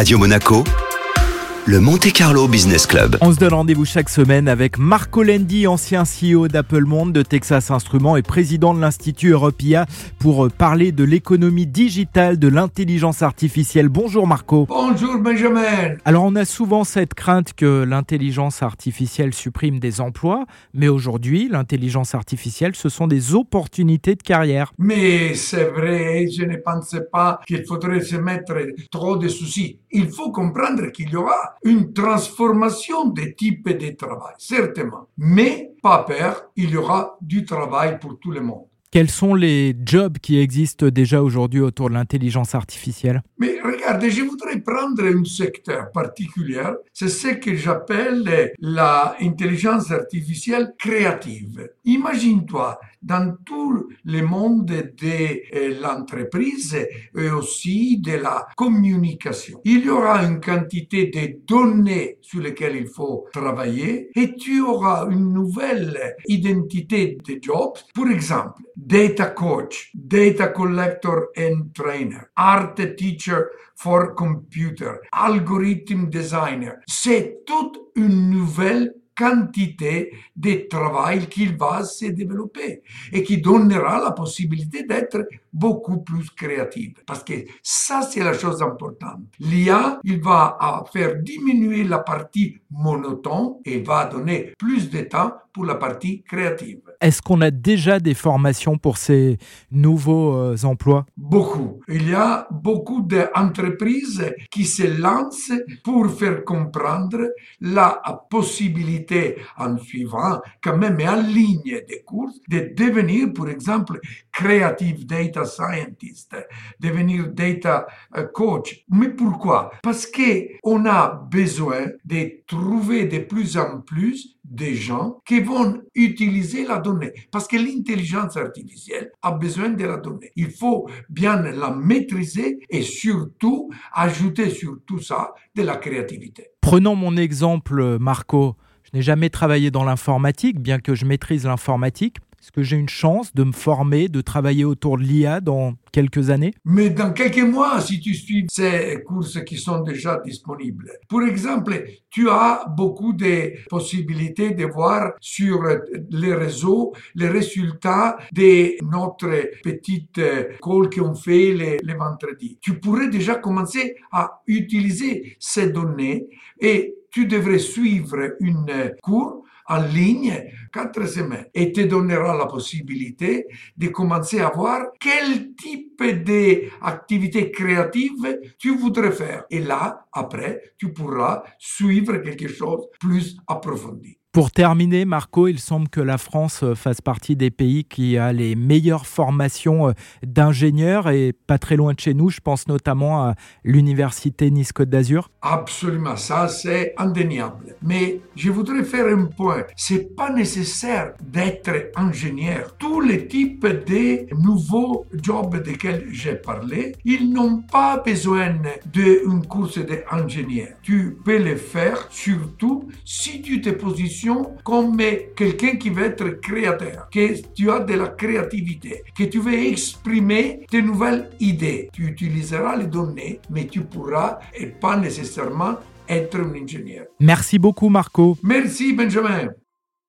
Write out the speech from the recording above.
Radio Monaco, le Monte Carlo Business Club. On se donne rendez-vous chaque semaine avec Marco Lendi, ancien CEO d'Apple Monde, de Texas Instruments et président de l'Institut Europia pour parler de l'économie digitale, de l'intelligence artificielle. Bonjour Marco. Bonjour Benjamin. Alors on a souvent cette crainte que l'intelligence artificielle supprime des emplois, mais aujourd'hui l'intelligence artificielle ce sont des opportunités de carrière. Mais c'est vrai, je ne pensais pas qu'il faudrait se mettre trop de soucis. Il faut comprendre qu'il y aura une transformation des types de travail, certainement. Mais pas peur, il y aura du travail pour tout le monde. Quels sont les jobs qui existent déjà aujourd'hui autour de l'intelligence artificielle? Mais regardez, je voudrais prendre un secteur particulier. C'est ce que j'appelle l'intelligence artificielle créative. Imagine-toi, dans tout le monde de l'entreprise et aussi de la communication. Il y aura une quantité de données sur lesquelles il faut travailler et tu auras une nouvelle identité de jobs. Pour exemple, data coach, data collector and trainer, art teacher for computer, algorithm designer. C'est toute une nouvelle quantité de travail qu'il va se développer et qui donnera la possibilité d'être beaucoup plus créative. Parce que ça, c'est la chose importante. L'IA, il va faire diminuer la partie monotone et va donner plus de temps pour la partie créative. Est-ce qu'on a déjà des formations pour ces nouveaux euh, emplois? Beaucoup. Il y a beaucoup d'entreprises qui se lancent pour faire comprendre la possibilité, en suivant quand même en ligne des cours, de devenir, par exemple, creative data scientist, devenir data euh, coach. Mais pourquoi? Parce que on a besoin de trouver de plus en plus des gens qui vont utiliser la donnée. Parce que l'intelligence artificielle a besoin de la donnée. Il faut bien la maîtriser et surtout ajouter sur tout ça de la créativité. Prenons mon exemple, Marco. Je n'ai jamais travaillé dans l'informatique, bien que je maîtrise l'informatique. Est-ce que j'ai une chance de me former, de travailler autour de l'IA dans quelques années? Mais dans quelques mois, si tu suis ces courses qui sont déjà disponibles. Pour exemple, tu as beaucoup de possibilités de voir sur les réseaux les résultats de notre petite call qu'on fait les, les vendredis. Tu pourrais déjà commencer à utiliser ces données et tu devrais suivre une cours en ligne quatre semaines et te donnera la possibilité de commencer à voir quel type d'activité créative tu voudrais faire. Et là, après, tu pourras suivre quelque chose plus approfondi. Pour terminer, Marco, il semble que la France euh, fasse partie des pays qui a les meilleures formations euh, d'ingénieurs et pas très loin de chez nous, je pense notamment à l'université Nice-Côte d'Azur. Absolument, ça c'est indéniable. Mais je voudrais faire un point. C'est pas nécessaire d'être ingénieur. Tous les types de nouveaux jobs desquels j'ai parlé, ils n'ont pas besoin d'une course d'ingénieur. Tu peux le faire surtout si tu te positionnes comme quelqu'un qui veut être créateur, que tu as de la créativité, que tu veux exprimer tes nouvelles idées. Tu utiliseras les données, mais tu pourras et pas nécessairement être un ingénieur. Merci beaucoup Marco. Merci Benjamin.